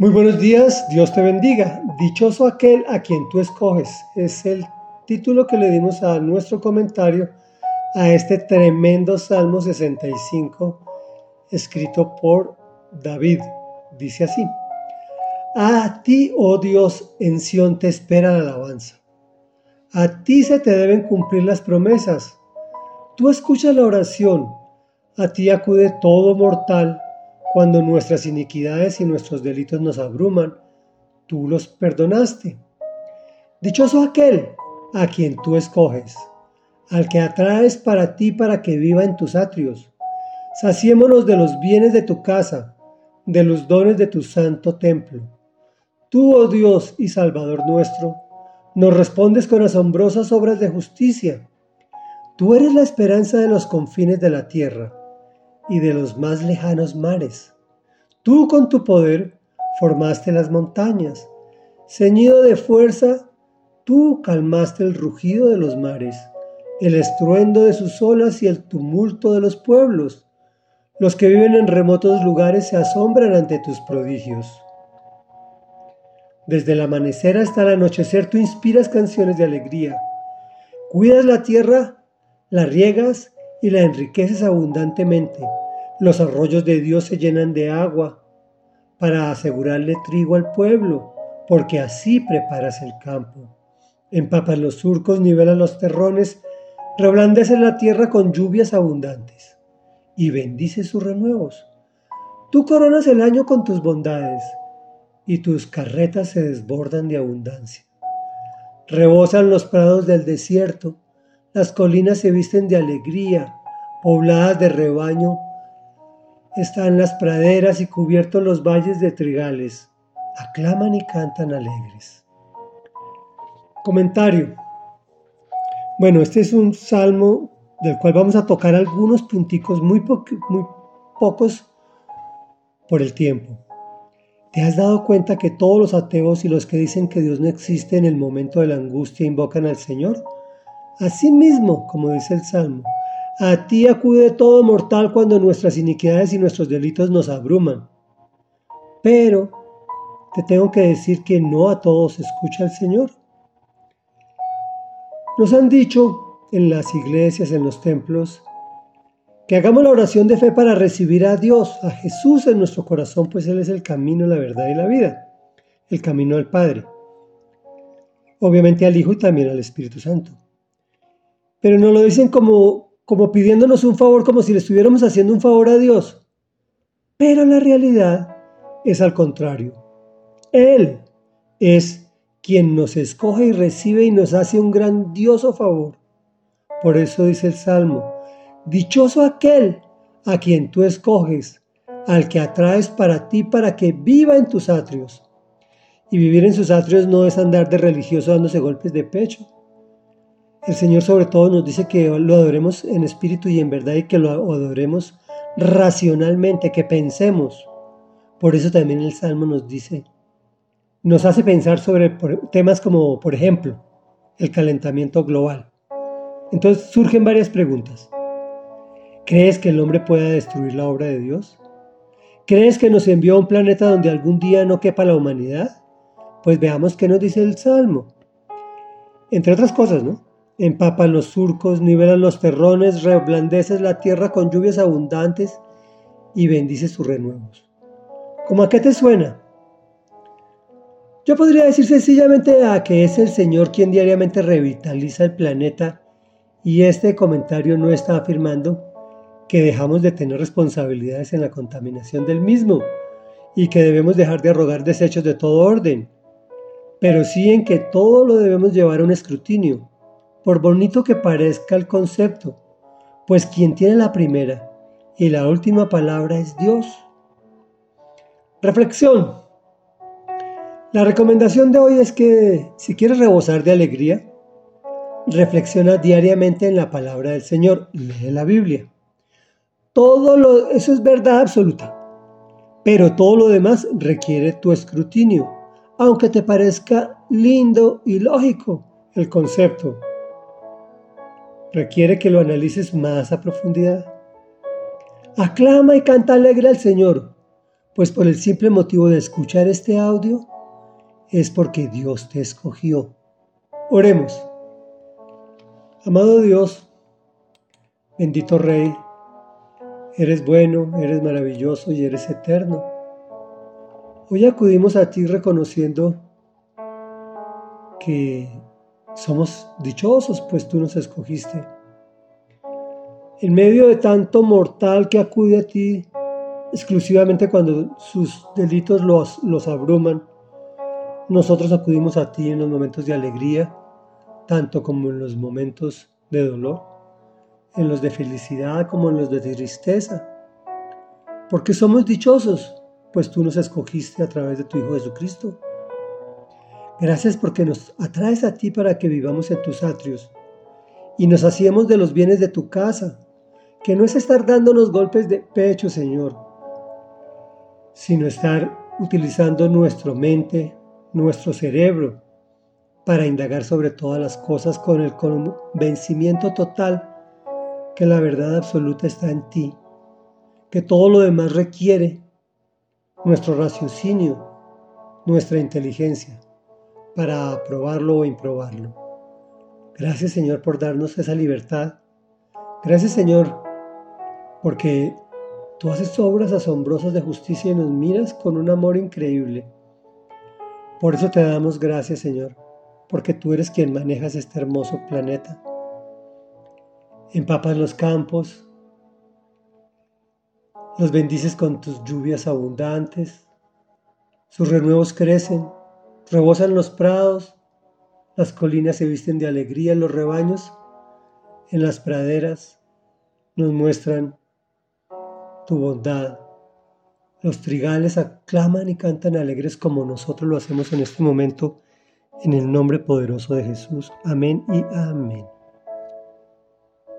Muy buenos días, Dios te bendiga. Dichoso aquel a quien tú escoges. Es el título que le dimos a nuestro comentario a este tremendo Salmo 65 escrito por David. Dice así. A ti, oh Dios, en Sión te espera la alabanza. A ti se te deben cumplir las promesas. Tú escuchas la oración. A ti acude todo mortal cuando nuestras iniquidades y nuestros delitos nos abruman, tú los perdonaste. Dichoso aquel a quien tú escoges, al que atraes para ti para que viva en tus atrios. Saciémonos de los bienes de tu casa, de los dones de tu santo templo. Tú, oh Dios y Salvador nuestro, nos respondes con asombrosas obras de justicia. Tú eres la esperanza de los confines de la tierra y de los más lejanos mares. Tú con tu poder formaste las montañas. Ceñido de fuerza, tú calmaste el rugido de los mares, el estruendo de sus olas y el tumulto de los pueblos. Los que viven en remotos lugares se asombran ante tus prodigios. Desde el amanecer hasta el anochecer tú inspiras canciones de alegría. Cuidas la tierra, la riegas y la enriqueces abundantemente. Los arroyos de Dios se llenan de agua para asegurarle trigo al pueblo, porque así preparas el campo. Empapas los surcos, nivelas los terrones, reblandeces la tierra con lluvias abundantes y bendices sus renuevos. Tú coronas el año con tus bondades y tus carretas se desbordan de abundancia. Rebosan los prados del desierto, las colinas se visten de alegría, pobladas de rebaño están las praderas y cubiertos los valles de trigales. Aclaman y cantan alegres. Comentario. Bueno, este es un salmo del cual vamos a tocar algunos punticos muy, muy pocos por el tiempo. ¿Te has dado cuenta que todos los ateos y los que dicen que Dios no existe en el momento de la angustia invocan al Señor? Así mismo, como dice el Salmo, a ti acude todo mortal cuando nuestras iniquidades y nuestros delitos nos abruman. Pero te tengo que decir que no a todos escucha el Señor. Nos han dicho en las iglesias, en los templos, que hagamos la oración de fe para recibir a Dios, a Jesús en nuestro corazón, pues Él es el camino, la verdad y la vida, el camino al Padre. Obviamente al Hijo y también al Espíritu Santo. Pero nos lo dicen como como pidiéndonos un favor, como si le estuviéramos haciendo un favor a Dios. Pero la realidad es al contrario. Él es quien nos escoge y recibe y nos hace un grandioso favor. Por eso dice el Salmo, dichoso aquel a quien tú escoges, al que atraes para ti para que viva en tus atrios. Y vivir en sus atrios no es andar de religioso dándose golpes de pecho el Señor sobre todo nos dice que lo adoremos en espíritu y en verdad y que lo adoremos racionalmente, que pensemos. Por eso también el Salmo nos dice, nos hace pensar sobre temas como, por ejemplo, el calentamiento global. Entonces surgen varias preguntas. ¿Crees que el hombre pueda destruir la obra de Dios? ¿Crees que nos envió a un planeta donde algún día no quepa la humanidad? Pues veamos qué nos dice el Salmo. Entre otras cosas, ¿no? Empapan los surcos, nivelan los terrones, reblandeces la tierra con lluvias abundantes y bendices sus renuevos. ¿Cómo a qué te suena? Yo podría decir sencillamente a que es el Señor quien diariamente revitaliza el planeta y este comentario no está afirmando que dejamos de tener responsabilidades en la contaminación del mismo y que debemos dejar de arrogar desechos de todo orden, pero sí en que todo lo debemos llevar a un escrutinio por bonito que parezca el concepto, pues quien tiene la primera y la última palabra es Dios. Reflexión. La recomendación de hoy es que si quieres rebosar de alegría, reflexiona diariamente en la palabra del Señor, lee la Biblia. Todo lo, eso es verdad absoluta, pero todo lo demás requiere tu escrutinio, aunque te parezca lindo y lógico el concepto requiere que lo analices más a profundidad. Aclama y canta alegre al Señor, pues por el simple motivo de escuchar este audio es porque Dios te escogió. Oremos. Amado Dios, bendito Rey, eres bueno, eres maravilloso y eres eterno. Hoy acudimos a ti reconociendo que somos dichosos, pues tú nos escogiste. En medio de tanto mortal que acude a ti exclusivamente cuando sus delitos los, los abruman, nosotros acudimos a ti en los momentos de alegría, tanto como en los momentos de dolor, en los de felicidad como en los de tristeza. Porque somos dichosos, pues tú nos escogiste a través de tu Hijo Jesucristo. Gracias porque nos atraes a ti para que vivamos en tus atrios. Y nos hacíamos de los bienes de tu casa, que no es estar dándonos golpes de pecho, Señor, sino estar utilizando nuestra mente, nuestro cerebro, para indagar sobre todas las cosas con el convencimiento total que la verdad absoluta está en ti, que todo lo demás requiere nuestro raciocinio, nuestra inteligencia, para aprobarlo o improbarlo. Gracias Señor por darnos esa libertad. Gracias Señor porque tú haces obras asombrosas de justicia y nos miras con un amor increíble. Por eso te damos gracias Señor, porque tú eres quien manejas este hermoso planeta. Empapas los campos, los bendices con tus lluvias abundantes, sus renuevos crecen, rebosan los prados, las colinas se visten de alegría, los rebaños en las praderas nos muestran tu bondad. Los trigales aclaman y cantan alegres como nosotros lo hacemos en este momento, en el nombre poderoso de Jesús. Amén y amén.